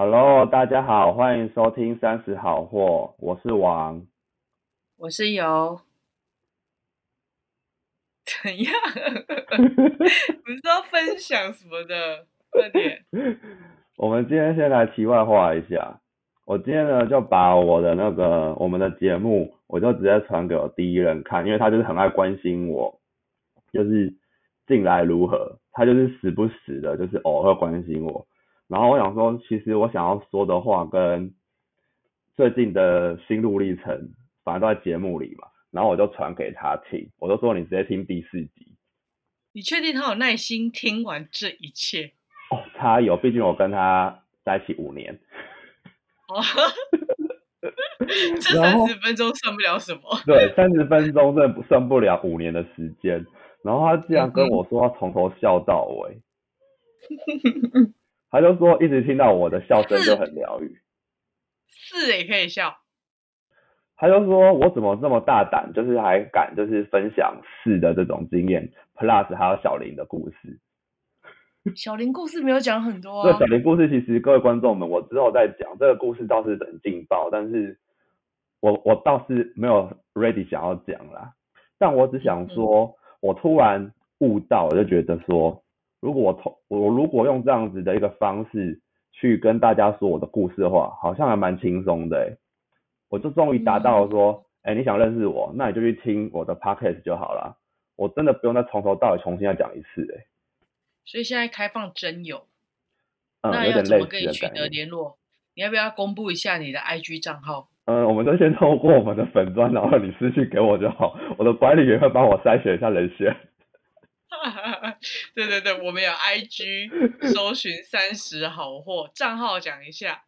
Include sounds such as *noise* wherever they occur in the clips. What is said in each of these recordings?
Hello，大家好，欢迎收听三十好货，我是王。我是游，怎样？*laughs* 不是要分享什么的？快点！我们今天先来题外话一下，我今天呢就把我的那个我们的节目，我就直接传给我第一人看，因为他就是很爱关心我，就是近来如何，他就是时不时的，就是偶尔关心我。然后我想说，其实我想要说的话跟最近的心路历程，反正都在节目里嘛。然后我就传给他听，我就说你直接听第四集。你确定他有耐心听完这一切？哦，他有，毕竟我跟他在一起五年。哦，这三十分钟算不了什么。对，三十分钟真的不算不了五年的时间。然后他竟然跟我说，他从头笑到尾。*laughs* 他就说，一直听到我的笑声就很疗愈。是也可以笑。他就说我怎么这么大胆，就是还敢就是分享四的这种经验，plus 还有小林的故事。小林故事没有讲很多。对，小林故事其实各位观众们，我之后再讲这个故事倒是很劲爆，但是我我倒是没有 ready 想要讲啦。但我只想说，我突然悟到，我就觉得说。如果我通我如果用这样子的一个方式去跟大家说我的故事的话，好像还蛮轻松的。我就终于达到说，哎，你想认识我，那你就去听我的 podcast 就好了。我真的不用再从头到尾重新再讲一次，哎。所以现在开放真友，嗯，那要怎么跟你取得联络？你要不要公布一下你的 IG 账号？嗯，我们都先透过我们的粉砖，然后你私信给我就好，我的管理员会帮我筛选一下人选。*laughs* *laughs* 对对对，我们有 IG *laughs* 搜寻三十好货账号，讲一下，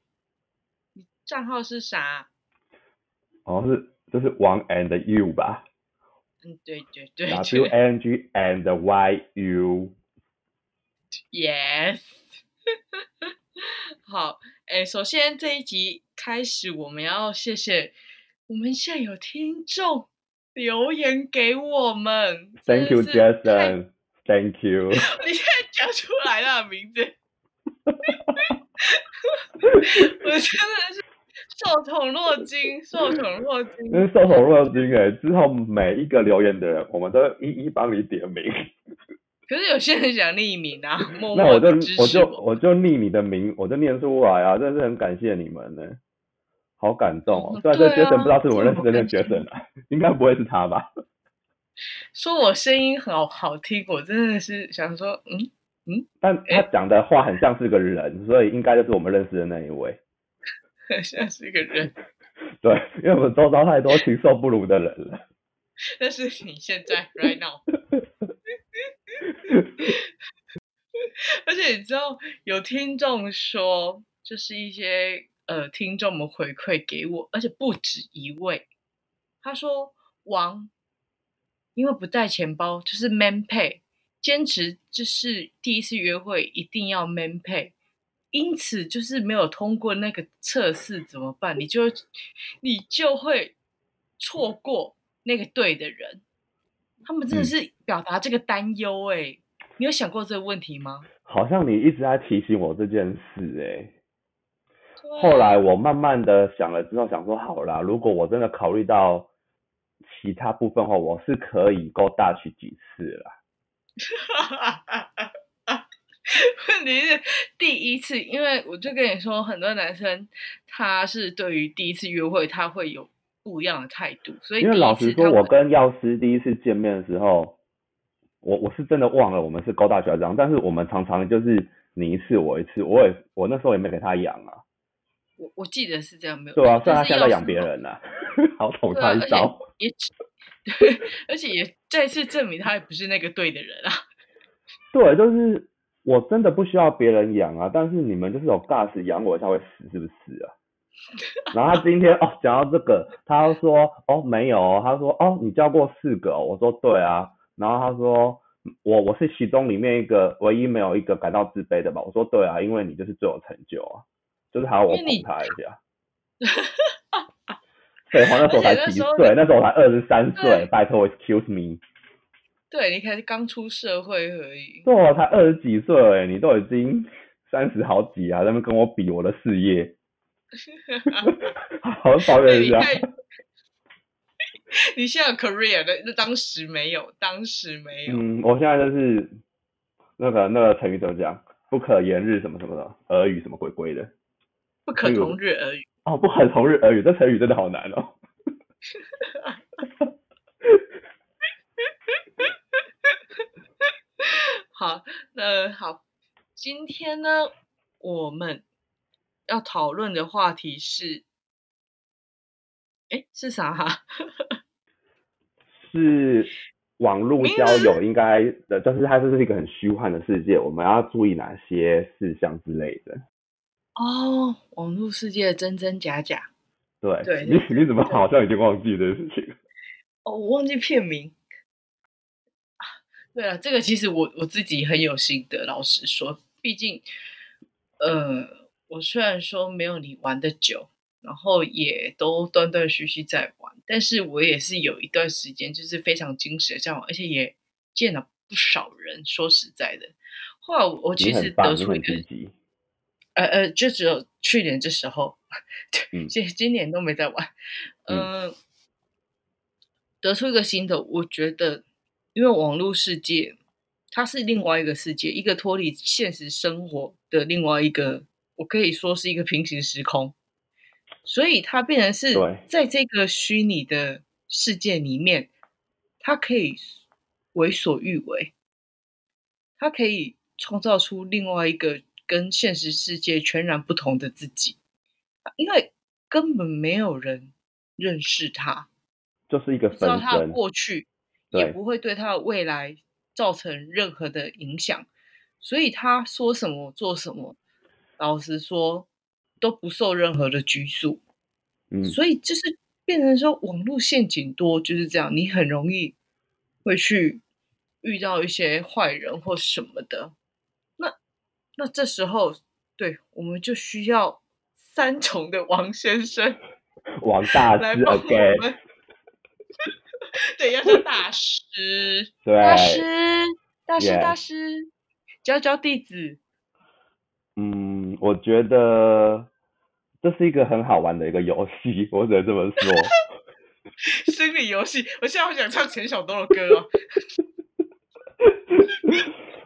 账号是啥？哦，是就是王 and you 吧？嗯，对对对，W N G and Y U。*laughs* Yes。好，哎，首先这一集开始，我们要谢谢我们现在有听众。留言给我们，Thank you, Jason. Thank you. *laughs* 你现在讲出来了名字，*laughs* 我真的是受宠若惊，受宠若惊。真是受宠若惊哎！之后每一个留言的人，我们都一一帮你点名。可是有些人想匿名啊，那我就我就我就匿你的名，我就念出来啊！真的是很感谢你们呢。好感动哦！虽然这杰森不知道是我认识的那杰森啊，应该不会是他吧？说我声音好好听，我真的是想说，嗯嗯。但他讲的话很像是个人，所以应该就是我们认识的那一位。*laughs* 很像是一个人。对，因为我们周遭太多禽兽不如的人了。但是你现在，*laughs* right now。*laughs* 而且你知道，有听众说，就是一些。呃，听众们回馈给我，而且不止一位。他说：“王，因为不带钱包，就是 man pay，坚持就是第一次约会一定要 man pay，因此就是没有通过那个测试怎么办？你就你就会错过那个对的人。他们真的是表达这个担忧哎，你有想过这个问题吗？好像你一直在提醒我这件事哎。”后来我慢慢的想了之后，想说好啦，如果我真的考虑到其他部分话，我是可以够大去几次啦。*laughs* 问题是第一次，因为我就跟你说，很多男生他是对于第一次约会他会有不一样的态度，所以因为老实说，我跟药师第一次见面的时候，我我是真的忘了我们是高大学长，但是我们常常就是你一次我一次，我也我那时候也没给他养啊。我我记得是这样，没有对啊，虽然他现在养别人了，*laughs* 好捅他一刀，也 *laughs* 对，而且也再次证明他也不是那个对的人啊。*laughs* 对，就是我真的不需要别人养啊，但是你们就是有 gas 养我才会死，是不是啊？*laughs* 然后他今天哦讲到这个，他说哦没有，他说哦你教过四个，我说对啊，然后他说我我是其中里面一个唯一没有一个感到自卑的吧，我说对啊，因为你就是最有成就啊。就是还要我捧他一下，*laughs* 废话，那时候才几岁？那时候我才二十三岁，拜托，excuse me。*laughs* 对，你才刚出社会而已。对，我才二十几岁，你都已经三十好几啊，他们跟我比我的事业，*laughs* 好抱怨一下。你现在 career 的，那当时没有，当时没有。嗯，我现在就是那个那个成语怎么讲？不可言日什么什么的，俄语什么鬼鬼的？不可同日而语。哦，不很同日而语，这成语真的好难哦。*laughs* 好，那好，今天呢，我们要讨论的话题是，哎，是啥？*laughs* 是网络交友应该的，就是它这是一个很虚幻的世界，我们要注意哪些事项之类的。哦，网络世界的真真假假。对，对，你你怎么好像已经忘记这件事情？*laughs* 哦，我忘记片名。对啊，这个其实我我自己很有心得。老实说，毕竟，呃，我虽然说没有你玩的久，然后也都断断续续在玩，但是我也是有一段时间就是非常精神的在玩，而且也见了不少人。说实在的，后来我其实得出一个，呃呃，就只有去年这时候，今今年都没在玩，*laughs* 嗯，得出一个新的，我觉得。因为网络世界，它是另外一个世界，一个脱离现实生活的另外一个，我可以说是一个平行时空，所以它变成是在这个虚拟的世界里面，它可以为所欲为，它可以创造出另外一个跟现实世界全然不同的自己，因为根本没有人认识他，就是一个知道他的过去。也不会对他的未来造成任何的影响，所以他说什么做什么，老实说都不受任何的拘束。嗯，所以就是变成说网络陷阱多就是这样，你很容易会去遇到一些坏人或什么的。那那这时候，对我们就需要三重的王先生，*laughs* 王大师，OK。*laughs* 对，要叫大师，*laughs* 对大师，大师，大师，教教弟子。嗯，我觉得这是一个很好玩的一个游戏，我只能这么说。心理游戏，我现在好想唱钱小东的歌哦。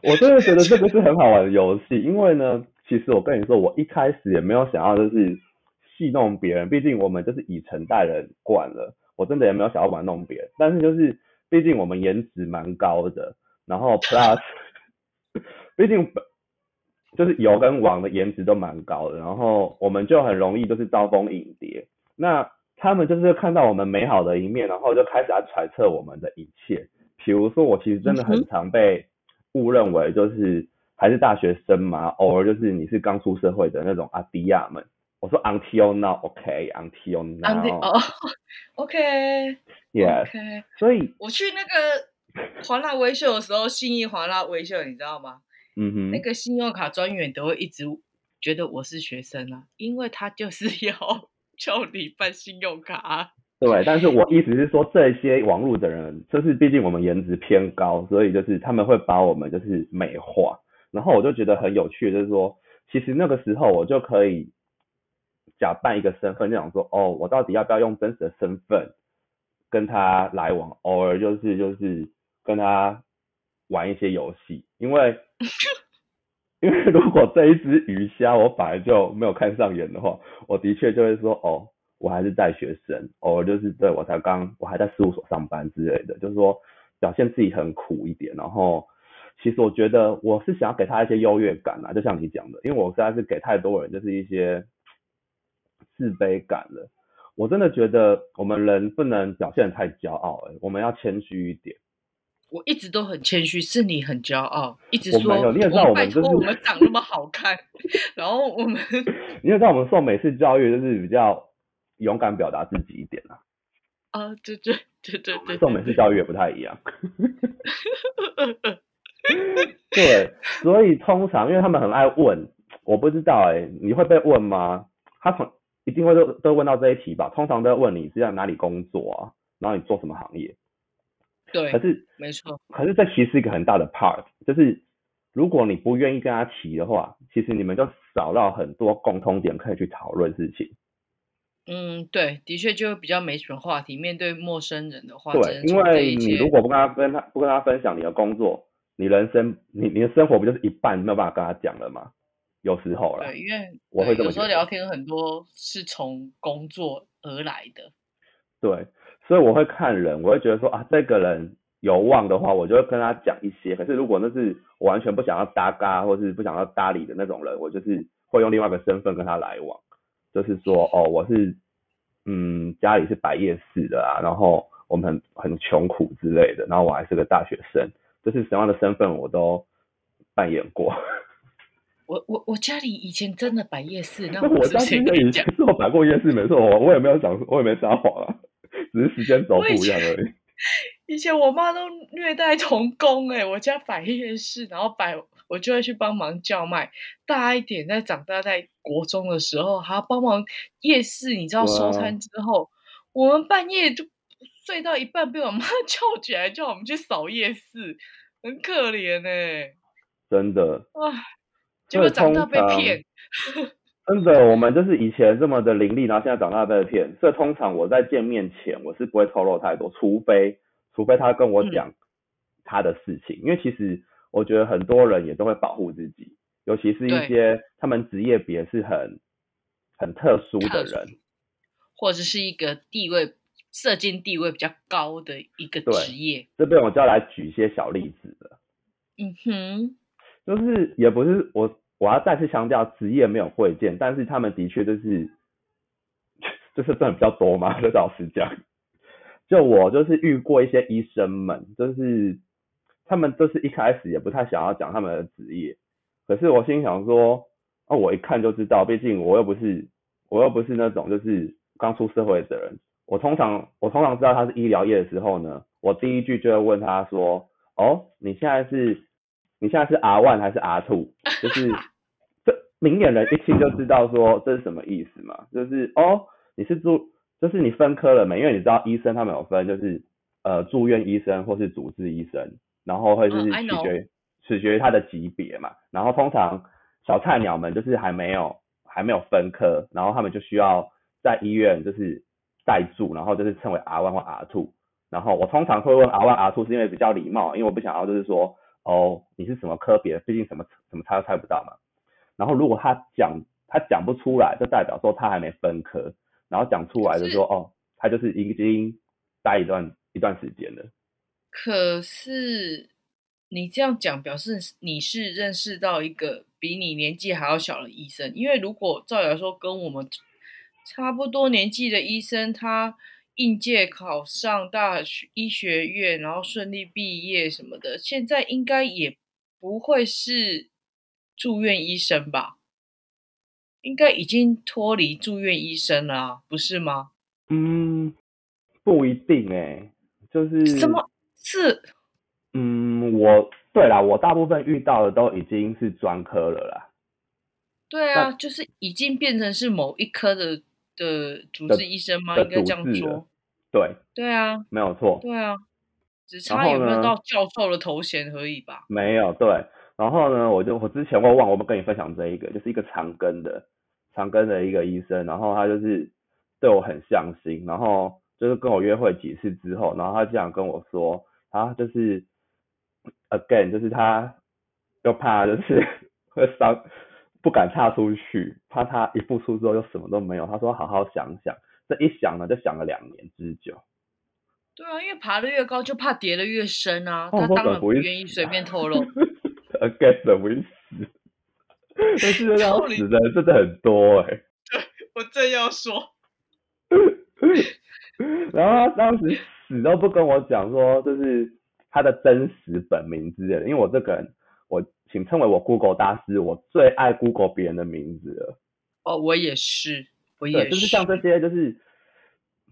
我真的觉得这个是很好玩的游戏，因为呢，其实我跟你说，我一开始也没有想要就是戏弄别人，毕竟我们就是以诚待人惯了。我真的也没有想要玩弄别人，但是就是毕竟我们颜值蛮高的，然后 plus，*laughs* 毕竟就是油跟王的颜值都蛮高的，然后我们就很容易就是招蜂引蝶。那他们就是看到我们美好的一面，然后就开始来揣测我们的一切。比如说我其实真的很常被误认为就是还是大学生嘛，偶尔就是你是刚出社会的那种阿迪亚们。我说 until now，OK，until now，*laughs* 哦，OK，Yeah，OK，所以我去那个华纳微秀的时候，信义华纳微秀，你知道吗？嗯哼，那个信用卡专员都会一直觉得我是学生啊，因为他就是要 *laughs* 叫你办信用卡。对，但是我意思是说，这些网络的人，就是毕竟我们颜值偏高，所以就是他们会把我们就是美化，然后我就觉得很有趣，就是说，其实那个时候我就可以。假扮一个身份，就想说哦，我到底要不要用真实的身份跟他来往？偶尔就是就是跟他玩一些游戏，因为 *laughs* 因为如果这一只鱼虾我本来就没有看上眼的话，我的确就会说哦，我还是在学生，偶尔就是对我才刚我还在事务所上班之类的，就是说表现自己很苦一点。然后其实我觉得我是想要给他一些优越感啊，就像你讲的，因为我实在是给太多人就是一些。自卑感了，我真的觉得我们人不能表现太骄傲，哎，我们要谦虚一点。我一直都很谦虚，是你很骄傲，一直说，你也知道我们就是我们长那么好看，*laughs* 然后我们，*laughs* 你也知道我们受美式教育就是比较勇敢表达自己一点啊。啊，对对对对对，受美式教育也不太一样。*laughs* 对，所以通常因为他们很爱问，我不知道哎，你会被问吗？他从一定会都都问到这一题吧？通常都要问你是在哪里工作啊，然后你做什么行业？对，可是没错。可是这其实是一个很大的 part，就是如果你不愿意跟他提的话，其实你们就少到很多共通点可以去讨论事情。嗯，对，的确就比较没什么话题。面对陌生人的话，对，因为你如果不跟他跟他不跟他分享你的工作，你人生你你的生活不就是一半没有办法跟他讲了吗？有时候啦，对，因为我会有时候聊天很多是从工作而来的。对，所以我会看人，我会觉得说啊，这个人有望的话，我就会跟他讲一些。可是如果那是我完全不想要搭嘎或是不想要搭理的那种人，我就是会用另外一个身份跟他来往。就是说，哦，我是，嗯，家里是摆夜市的啊，然后我们很很穷苦之类的，然后我还是个大学生，就是什么样的身份我都扮演过。我我我家里以前真的摆夜市，那 *laughs* 我家以前是我摆过夜市，没错，我我也没有讲，我也没撒谎啊，只是时间轴不一样而已。*laughs* 以前我妈都虐待童工哎，我家摆夜市，然后摆。我就会去帮忙叫卖，大一点在长大，在国中的时候还要帮忙夜市。你知道收摊之后，我们半夜就睡到一半，被我妈 *laughs* 叫起来，叫我们去扫夜市，很可怜哎。真的哇，结果长大被骗。真的，我们就是以前这么的伶俐，然后现在长大被骗。所以通常我在见面前，我是不会透露太多，除非除非他跟我讲他的事情，因为其实。我觉得很多人也都会保护自己，尤其是一些他们职业别是很很特殊的人，或者是一个地位、社经地位比较高的一个职业。这边我就要来举一些小例子了。嗯哼，就是也不是我我要再次强调，职业没有贵贱，但是他们的确就是 *laughs* 就是赚比较多嘛。就 *laughs* 老实讲，就我就是遇过一些医生们，就是。他们都是一开始也不太想要讲他们的职业，可是我心想说，啊，我一看就知道，毕竟我又不是，我又不是那种就是刚出社会的人。我通常我通常知道他是医疗业的时候呢，我第一句就会问他说，哦，你现在是，你现在是 R one 还是 R two？就是这明眼人一听就知道说这是什么意思嘛，就是哦，你是住，就是你分科了没？因为你知道医生他们有分，就是呃住院医生或是主治医生。然后会是取决取决于他的级别嘛，然后通常小菜鸟们就是还没有还没有分科，然后他们就需要在医院就是代住，然后就是称为 R one 或 R two，然后我通常会问 R one R two 是因为比较礼貌，因为我不想要就是说哦你是什么科别，毕竟什么什么猜都猜不到嘛。然后如果他讲他讲不出来，就代表说他还没分科，然后讲出来就说哦他就是已经待一段一段时间了。可是你这样讲，表示你是认识到一个比你年纪还要小的医生。因为如果照理来说，跟我们差不多年纪的医生，他应届考上大学医学院，然后顺利毕业什么的，现在应该也不会是住院医生吧？应该已经脱离住院医生了，不是吗？嗯，不一定哎，就是什么？是，嗯，我对啦，我大部分遇到的都已经是专科了啦。对啊，就是已经变成是某一科的的主治医生吗？应该这样说。对。对啊，没有错。对啊，只差有没有到教授的头衔而已吧？没有，对。然后呢，我就我之前我忘我们跟你分享这一个，就是一个长庚的长庚的一个医生，然后他就是对我很上心，然后就是跟我约会几次之后，然后他这样跟我说。啊，就是 again，就是他又怕就是 *laughs* 会伤，不敢踏出去，怕他一步出之后又什么都没有。他说好好想想，这一想呢就想了两年之久。对啊，因为爬得越高就怕跌得越深啊。他当然不愿意随便透露。*laughs* again 怎么会死？*laughs* 但是要死的真的很多哎。对，我正要说。然后他当时。死都不跟我讲说，就是他的真实本名之类的。因为我这个人，我请称为我 Google 大师，我最爱 Google 别人的名字了。哦，我也是，我也是。就是像这些，就是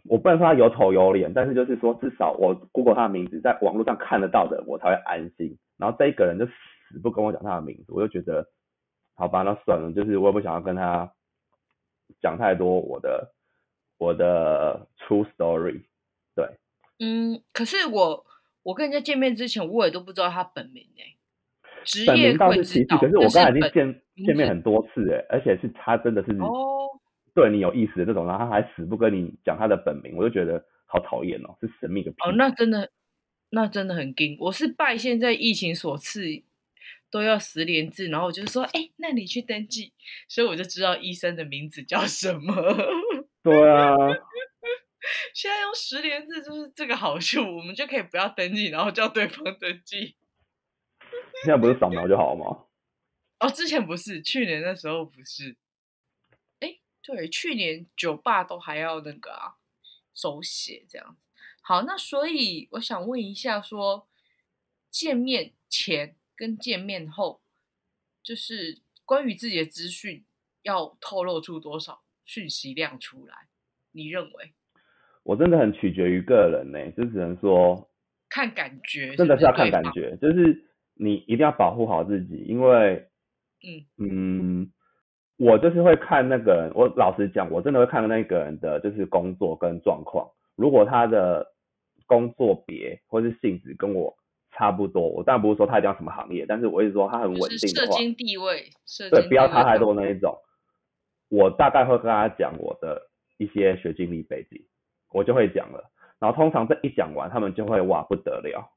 我不能说他有头有脸，但是就是说，至少我 Google 他的名字，在网络上看得到的，我才会安心。然后这一个人就死不跟我讲他的名字，我就觉得，好吧，那算了，就是我也不想要跟他讲太多我的我的 true story，对。嗯，可是我我跟人家见面之前，我也都不知道他本名哎。职本名倒业会知是其次，可是我刚才已经见见面很多次哎，而且是他真的是哦，对你有意思的这种，然后他还死不跟你讲他的本名，我就觉得好讨厌哦，是神秘的。哦，那真的，那真的很惊。我是拜现在疫情所赐，都要十连字，然后我就说，哎、那你去登记，所以我就知道医生的名字叫什么。*laughs* 对啊，现在用十连字就是这个好处，我们就可以不要登记，然后叫对方登记。现在不是扫描就好吗？哦，之前不是，去年那时候不是。哎，对，去年酒吧都还要那个啊，手写这样。好，那所以我想问一下说见面前跟见面后，就是关于自己的资讯要透露出多少讯息量出来？你认为？我真的很取决于个人呢、就只能说看感觉，真的是要看。感觉，就是你一定要保护好自己，因为嗯嗯，我就是会看那个人，我老实讲，我真的会看那个人的就是工作跟状况。如果他的工作别或是性质跟我差不多，我当然不是说他一定要什么行业，但是我一直说他很稳就是定的话，社经地位，社对，不要差太多那一种。我大概会跟大家讲我的一些学经历背景，我就会讲了。然后通常这一讲完，他们就会哇不得了。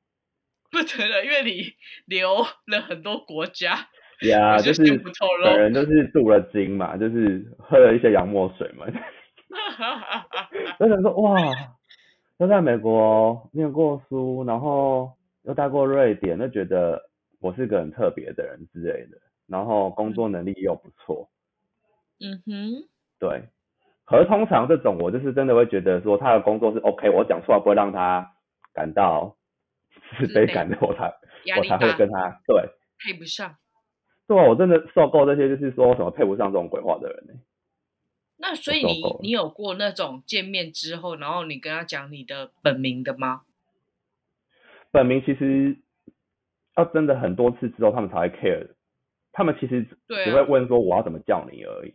不得了，因为你留了很多国家，呀，我就就是本人就是镀了金嘛，就是喝了一些洋墨水嘛，*laughs* 就想说哇，又在美国念过书，然后又待过瑞典，就觉得我是个很特别的人之类的，然后工作能力又不错，嗯哼，对。可是通常这种我就是真的会觉得说他的工作是 OK，我讲出来不会让他感到 *laughs* 自卑感的，我才我才会跟他对。配不上。对啊，我真的受够这些，就是说什么配不上这种鬼话的人呢、那所以你你有过那种见面之后，然后你跟他讲你的本名的吗？本名其实要真的很多次之后，他们才会 care。他们其实只会问说我要怎么叫你而已。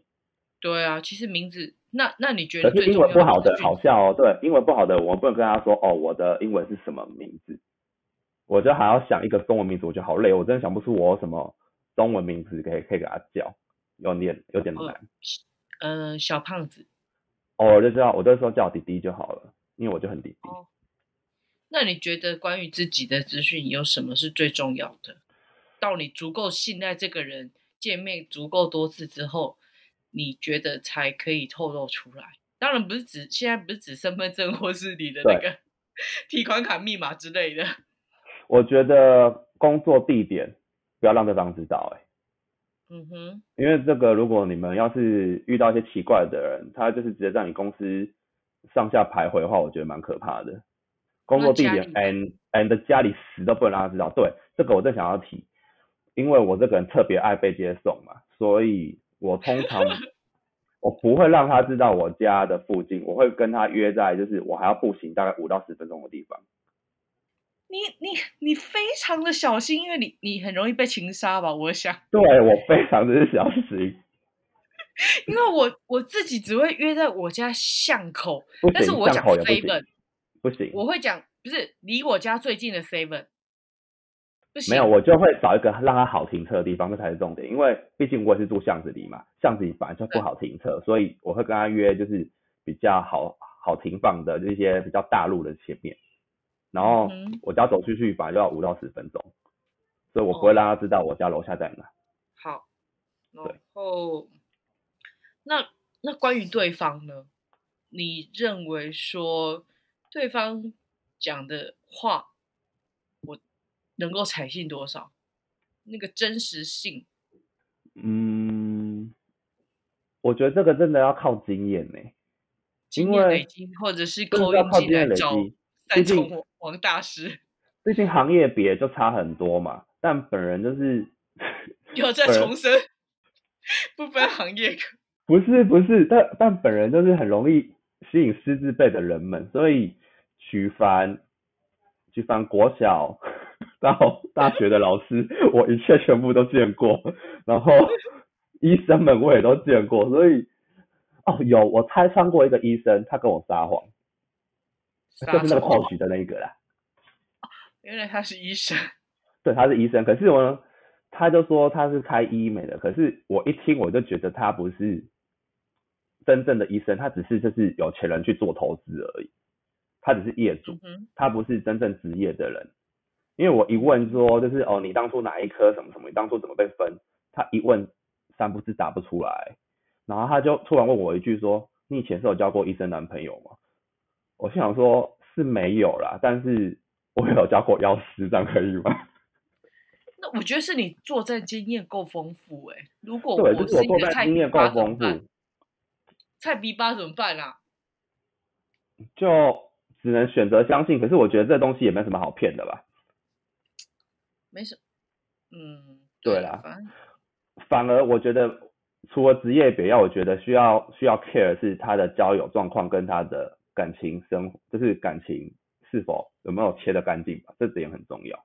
对啊，其实名字，那那你觉得可是英文不好的好笑哦，对，英文不好的我们不能跟他说哦，我的英文是什么名字，我就还要想一个中文名字，我觉得好累，我真的想不出我有什么中文名字可以可以给他叫，有点有点呃难。呃小胖子。哦，我就知道，我就说叫弟弟就好了，因为我就很弟弟。哦那你觉得关于自己的资讯有什么是最重要的？到你足够信赖这个人，见面足够多次之后，你觉得才可以透露出来。当然不是指现在不是指身份证或是你的那个 *laughs* 提款卡密码之类的。*laughs* 我觉得工作地点不要让对方知道、欸，嗯哼，因为这个如果你们要是遇到一些奇怪的人，他就是直接在你公司上下徘徊的话，我觉得蛮可怕的。工作地点 and and 家里死都不能让他知道。对，这个我正想要提，因为我这个人特别爱被接送嘛，所以我通常我不会让他知道我家的附近，我会跟他约在就是我还要步行大概五到十分钟的地方。你你你非常的小心，因为你你很容易被情杀吧？我想，*laughs* 对我非常的小心，*laughs* 因为我我自己只会约在我家巷口，但是我讲 seven，，不行。我会讲不是离我家最近的 seven，没有，我就会找一个让他好停车的地方，这才是重点。因为毕竟我也是住巷子里嘛，巷子里本来就不好停车，所以我会跟他约就是比较好好停放的这些比较大路的前面。然后嗯我家走出去本来就要五到十分钟，所以我不会哦让他知道我家楼下在哪。好，然对后那那关于对方呢？你认为说对方讲的话，我能够采信多少？那个真实性，嗯，我觉得这个真的要靠经验呢、经验累积，或者是靠经验累进来找积。三重 *laughs* 王大师，毕竟行业别就差很多嘛，但本人就是又在重申，不分行业。*laughs* 不是不是，但但本人就是很容易吸引师字辈的人们，所以举凡举凡国小到 *laughs* 大学的老师，*laughs* 我一切全部都见过，然后 *laughs* 医生们我也都见过，所以哦有我拆穿过一个医生，他跟我撒谎，就是那个谎？或许的那一个啦，原来他是医生，对，他是医生，可是我呢，他就说他是开医美的，可是我一听我就觉得他不是真正的医生，他只是就是有钱人去做投资而已，他只是业主，他不是真正职业的人。因为我一问说就是哦，你当初哪一科什么什么，你当初怎么被分？他一问三不知答不出来，然后他就突然问我一句说：“你以前是有交过医生男朋友吗？”我心想说是没有啦，但是我有交过药师，这样可以吗？*laughs* 那我觉得是你作战经验够丰富哎。如果是我作战经验够丰富，菜逼八怎么办啊？就只能选择相信。可是我觉得这东西也没什么好骗的吧？没什，嗯，对啦，反而我觉得除了职业别，要我觉得需要需要 care 是他的交友状况跟他的感情生活，就是感情是否有没有切的干净吧，这点很重要。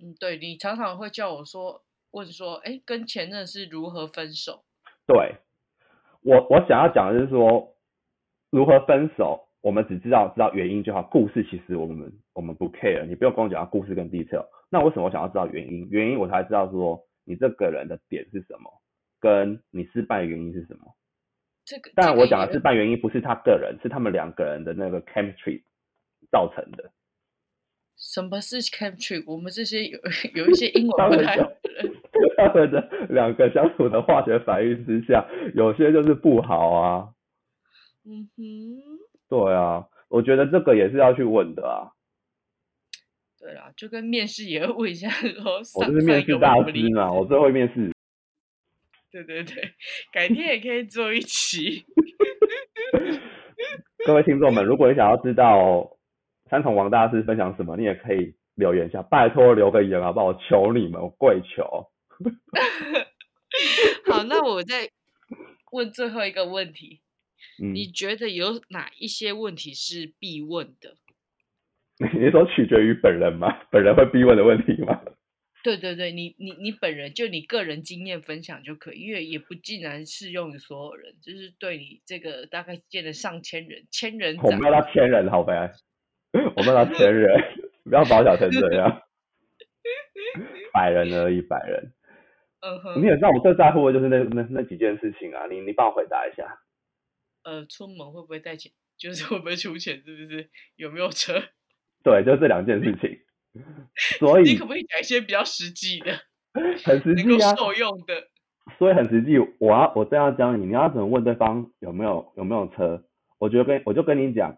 嗯，对你常常会叫我说，问说，哎，跟前任是如何分手？对，我我想要讲的是说，如何分手，我们只知道知道原因就好，故事其实我们我们不 care，你不用跟我讲故事跟 detail。那为什么我想要知道原因？原因我才知道说你这个人的点是什么，跟你失败的原因是什么。这个，但我讲的失败原因不是他个人，是他们两个人的那个 chemistry 造成的。什么是 chemistry？我们这些有有一些英文不太好的人，他们的两个相处的化学反应之下，有些就是不好啊。嗯哼。对啊，我觉得这个也是要去问的啊。对啦，就跟面试也会问一下说，*laughs* 我就是面试大师嘛，我 *laughs* 最会面试。对对对，改天也可以做一期。*laughs* 各位听众们，如果你想要知道三重王大师分享什么，你也可以留言一下，拜托留个言好不好？我求你们，我跪求。好，那我再问最后一个问题，你觉得有哪一些问题是必问的？你说取决于本人吗？本人会逼问的问题吗？*laughs* 对对对，你你你本人就你个人经验分享就可以，因为也不尽然适用于所有人，就是对你这个大概见了上千人，千人，我们要到千人好呗，我们要到千人，*laughs* 不要保小成这样，百人而已，百人。*laughs* 嗯哼，你也知道我最在乎的就是那那那几件事情啊，你你帮我回答一下。呃，出门会不会带钱？就是会不会出钱？是不是？有没有车？对，就这两件事情，所以你可不可以讲一些比较实际的，很实际啊，受用的。所以很实际，我要我这样教你，你要怎么问对方有没有有没有车？我觉得跟我就跟你讲，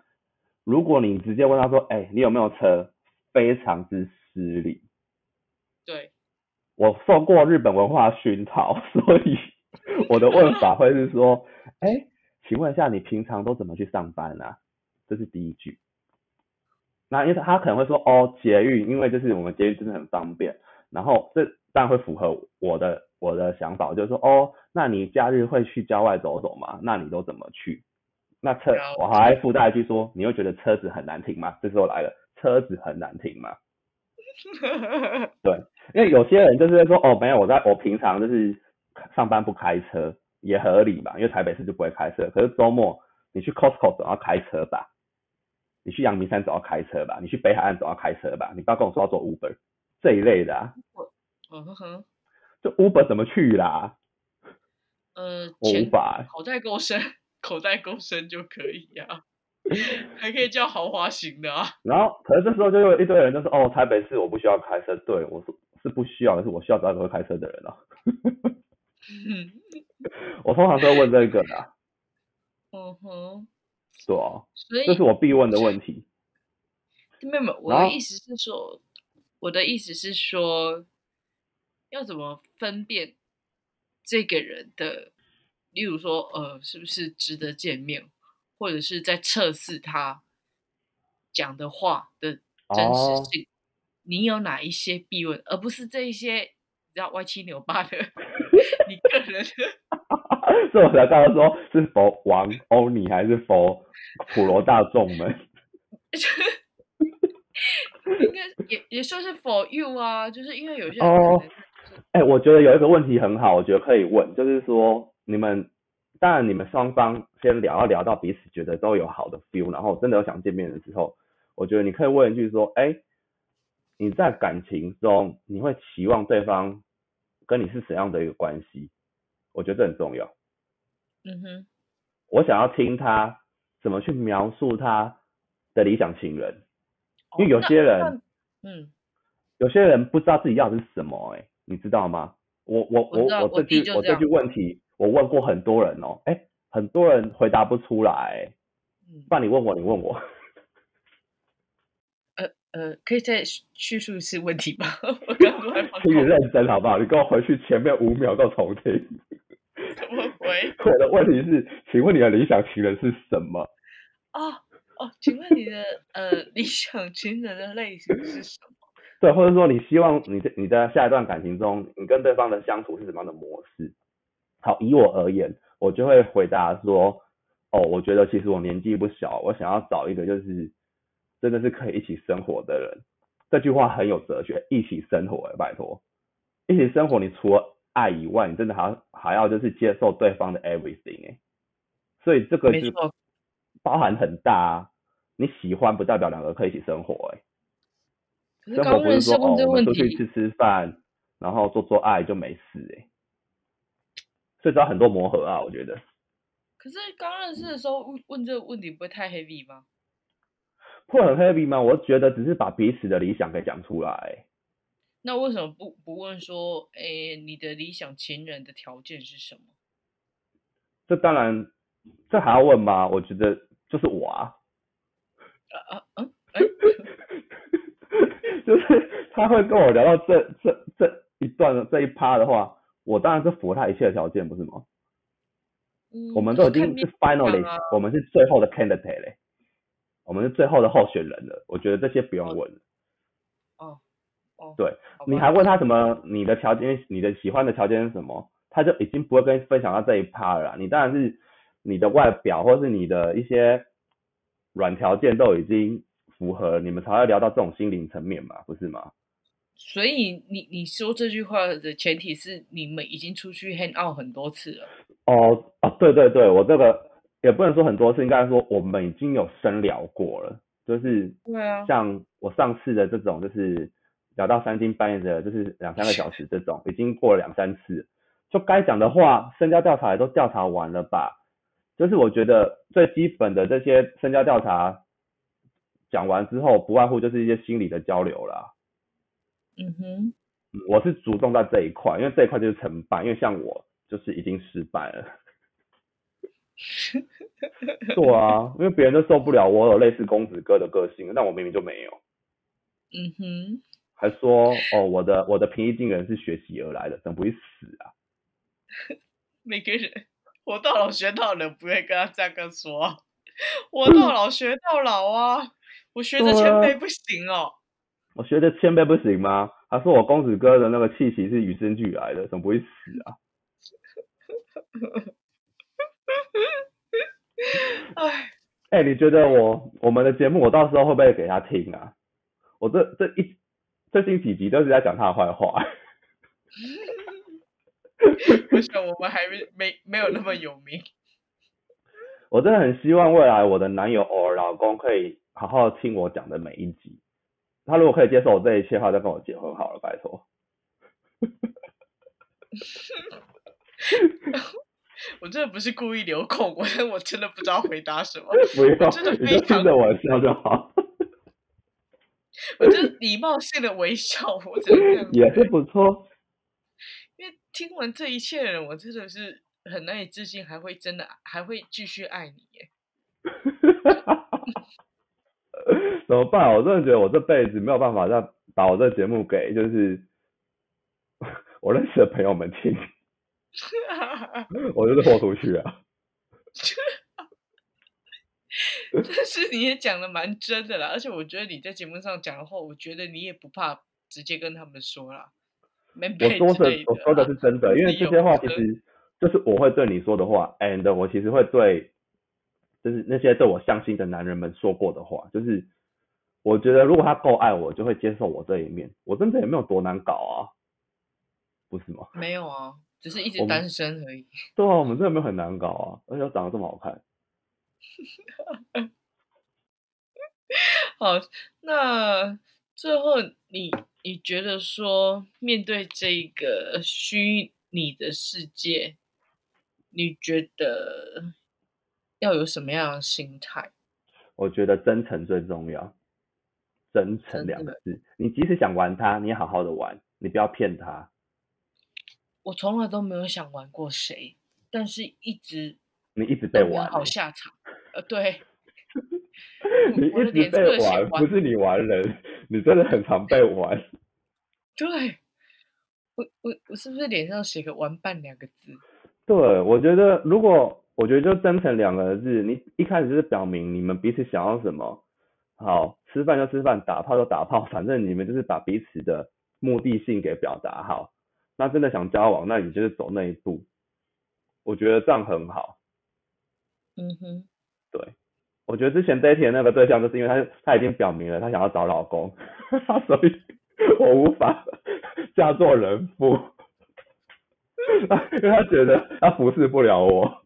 如果你直接问他说，哎，你有没有车？非常之失礼。对，我受过日本文化熏陶，所以我的问法会是说，*laughs* 哎，请问一下，你平常都怎么去上班啊？这是第一句。那因为他可能会说哦，捷运，因为就是我们捷运真的很方便，然后这当然会符合我的我的想法，就是说哦，那你假日会去郊外走走吗？那你都怎么去？那车我还附带一句说，你会觉得车子很难停吗？这时候来了，车子很难停吗？*laughs* 对，因为有些人就是说哦，没有，我在我平常就是上班不开车，也合理嘛，因为台北市就不会开车，可是周末你去 Costco 总要开车吧？你去阳明山总要开车吧，你去北海岸总要开车吧，你不要跟我说要做 Uber 这一类的啊。嗯哼哼，就 Uber 怎么去啦？呃，我无法，口袋够深，*laughs* 口袋够深就可以啊，*laughs* 还可以叫豪华型的啊。然后，可是这时候就有一堆人就说：“哦，台北市我不需要开车。”对我说是不需要，但是我需要找一个会开车的人啊。*laughs* 我通常都会问这个的。嗯哼。对啊，这是我必问的问题。*laughs* 没有，我的意思是说，我的意思是说，要怎么分辨这个人的，例如说，呃，是不是值得见面，或者是在测试他讲的话的真实性？你有哪一些必问，而不是这一些你知道歪七扭八的 *laughs* 你个人的。*laughs* 所以我才刚刚说是否王欧尼还是否普罗大众们？*laughs* 应该也也算是 for you 啊，就是因为有些哦，哎，我觉得有一个问题很好，我觉得可以问，就是说你们当然你们双方先聊，要聊到彼此觉得都有好的 feel，然后真的有想见面的时候，我觉得你可以问一句说，哎，你在感情中你会期望对方跟你是怎样的一个关系，我觉得这很重要。嗯哼，我想要听他怎么去描述他的理想情人，因为有些人，嗯，有些人不知道自己要的是什么，哎，你知道吗？我我我我这句我这句问题，我问过很多人哦，哎，很多人回答不出来。不然你问我，你问我。呃呃，可以再叙述一次问题吗？*laughs* 我刚刚还 *laughs* 请你认真好不好？你跟我回去前面五秒，给我重听。*laughs* 怎我的问题是，请问你的理想情人是什么？哦哦，请问你的呃理想情人的类型是什么？*laughs* 对，或者说你希望你的你在下一段感情中，你跟对方的相处是什么样的模式？好，以我而言，我就会回答说。哦，我觉得其实我年纪不小，我想要找一个就是真的是可以一起生活的人。这句话很有哲学，一起生活，拜托，一起生活，你除了爱以外，你真的还还要就是接受对方的 everything 哎，所以这个是包含很大啊。你喜欢不代表两个可以一起生活哎，生活不是说哦我们出去吃吃饭，然后做做爱就没事哎，所以要很多磨合啊，我觉得。可是刚认识的时候问问这个问题不会太 heavy 吗？会很 heavy 吗？我觉得只是把彼此的理想给讲出来。那为什么不不问说，哎，你的理想情人的条件是什么？这当然，这还要问吗？我觉得就是我啊。啊啊啊！就是他会跟我聊到这这这一段这一趴的话，我当然是符合他一切的条件，不是吗？我们都已经是 finally，我们是最后的 candidate 嘞，我们是最后的候选人了。我觉得这些不用问。哦哦，对，你还问他什么？你的条件，你的喜欢的条件是什么？他就已经不会跟分享到这一趴了。你当然是你的外表或是你的一些软条件都已经符合，你们才会聊到这种心灵层面嘛，不是吗？所以你你说这句话的前提是你们已经出去 hang out 很多次了。哦哦，对对对，我这个也不能说很多次，应该说我们已经有深聊过了，就是对啊，像我上次的这种，就是聊到三更半夜的，就是两三个小时这种，*laughs* 已经过了两三次，就该讲的话，身家调查也都调查完了吧？就是我觉得最基本的这些身家调查讲完之后，不外乎就是一些心理的交流啦。嗯哼，我是主重在这一块，因为这一块就是成败，因为像我。就是已经失败了，*laughs* 对啊，因为别人都受不了我有类似公子哥的个性，但我明明就没有。嗯哼，还说哦，我的我的平易近人是学习而来的，怎么不会死啊？*laughs* 每个人活到老学到老，不会跟他这样说。活到老学到老啊，我学着谦卑不行哦。我学着谦卑不行吗？他说我公子哥的那个气息是与生俱来的，怎么不会死啊？*laughs* 哎，哎，你觉得我我们的节目，我到时候会不会给他听啊？我这这一最近几集都是在讲他的坏话。*laughs* 不是，我们还没没没有那么有名。*laughs* 我真的很希望未来我的男友偶尔老公可以好好听我讲的每一集。他如果可以接受我这一切的话，再跟我结婚好了，拜托。*laughs* 我真的不是故意留空，我我真的不知道回答什么。不用，真的非常的玩笑就好。我就礼貌性的微笑，我真的也是不错。因为听完这一切的人，我真的是很难以置信，还会真的还会继续爱你耶。*laughs* 怎么办？我真的觉得我这辈子没有办法再把我这节目给就是 *laughs* 我认识的朋友们听。*laughs* 我就是豁出去啊！但是你也讲的蛮真的啦，而且我觉得你在节目上讲的话，我觉得你也不怕直接跟他们说啦。我说的我说的是真的，因为这些话其实就是我会对你说的话，and 我其实会对，就是那些对我相信的男人们说过的话，就是我觉得如果他够爱我，就会接受我这一面。我真的也没有多难搞啊，不是吗？没有啊。只是一直单身而已。对啊，我们真的没有很难搞啊，而且长得这么好看。*laughs* 好，那最后你你觉得说面对这个虚拟的世界，你觉得要有什么样的心态？我觉得真诚最重要，真诚两个字。你即使想玩它，你好好的玩，你不要骗他。我从来都没有想玩过谁，但是一直你一直被玩、欸，好下场。呃，对，*laughs* 你一直被玩，不是你玩人，你真的很常被玩。*laughs* 对，我我我是不是脸上写个“玩伴”两个字？对，我觉得如果我觉得就真诚两个字，你一开始就是表明你们彼此想要什么，好，吃饭就吃饭，打炮就打炮，反正你们就是把彼此的目的性给表达好。那真的想交往，那你就是走那一步，我觉得这样很好。嗯哼，对，我觉得之前 dating 的那个对象，就是因为他他已经表明了他想要找老公，*laughs* 所以我无法嫁做人妇，因为他觉得他服侍不了我，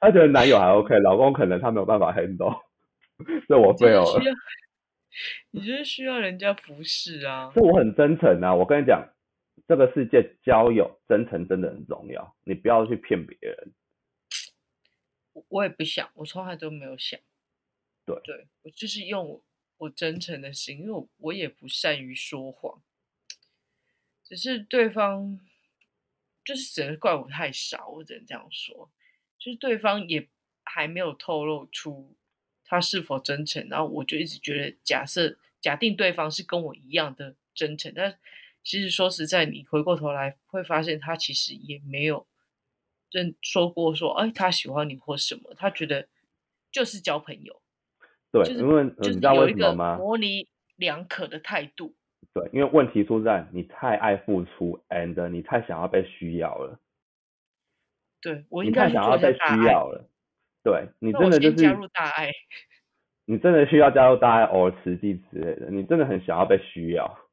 他觉得男友还 OK，老公可能他没有办法 handle，*laughs* 所以我 fail 了你就是需要人家服侍啊。这我很真诚啊，我跟你讲，这个世界交友真诚真的很重要，你不要去骗别人。我我也不想，我从来都没有想。对。对，我就是用我我真诚的心，因为我我也不善于说谎，只是对方就是只能怪我太傻，我只能这样说，就是对方也还没有透露出他是否真诚，然后我就一直觉得假设假定对方是跟我一样的真诚，但其实说实在，你回过头来会发现他其实也没有认说过说，哎，他喜欢你或什么，他觉得就是交朋友，对，就是因为、呃就是你知道有一个为什么吗？模棱两可的态度。对，因为问题出在你太爱付出，and 你太想要被需要了，对我你太想要被需要了。对你真的就是加入大爱。你真的需要加入大爱偶尔慈济之类的，你真的很想要被需要。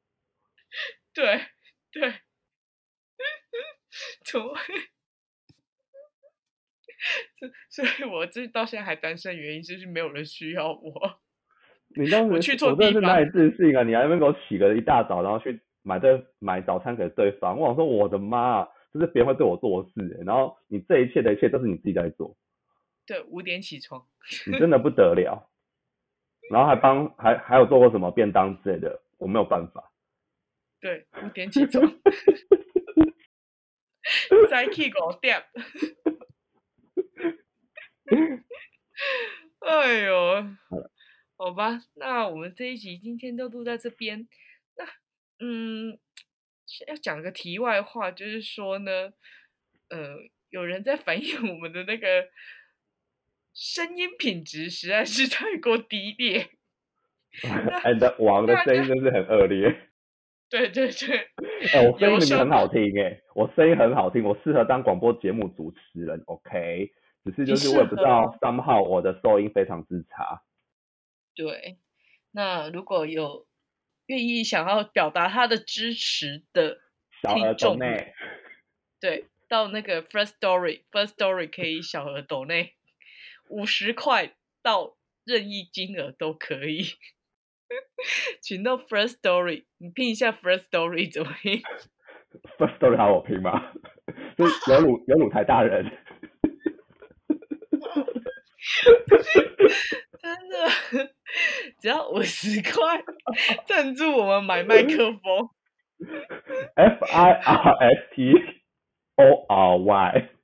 对对，*laughs* 怎么会？*laughs* 所所以，我这到现在还单身，原因就是没有人需要我。你当时我去错我真的地方是难以置信啊！你还没给我起个一大早，然后去买对买早餐给对方，我想说我的妈啊，就是别人会对我做事欸、然后你这一切的一切都是你自己在做，对，五点起床。你真的不得了。然后还帮还还有做过什么便当之类的，我没有办法。对，五点起床。*laughs* 再去五点。*laughs* 哎呦，好吧，那我们这一集今天就录在这边。那，嗯，要讲个题外话，就是说呢，呃，有人在反映我们的那个声音品质实在是太过低劣。*laughs* 哎，你的王的声音真是很恶劣。对 *laughs* 对对，哎、我声音很好听哎、我声音很好听，我适合当广播节目主持人，OK。只是就是我也不知道，somehow 我的收音非常之差。对，那如果有愿意想要表达他的支持的听众对，到那个 First Story First Story 可以小额抖内五十块到任意金额都可以，*laughs* 请到 First Story，你拼一下 First Story 怎么拼？First Story 好我拼吗？*laughs* 是有鲁有鲁台大人，*laughs* 真的，*laughs* 只要五十块赞助我们买麦克风。F I R S T O R Y。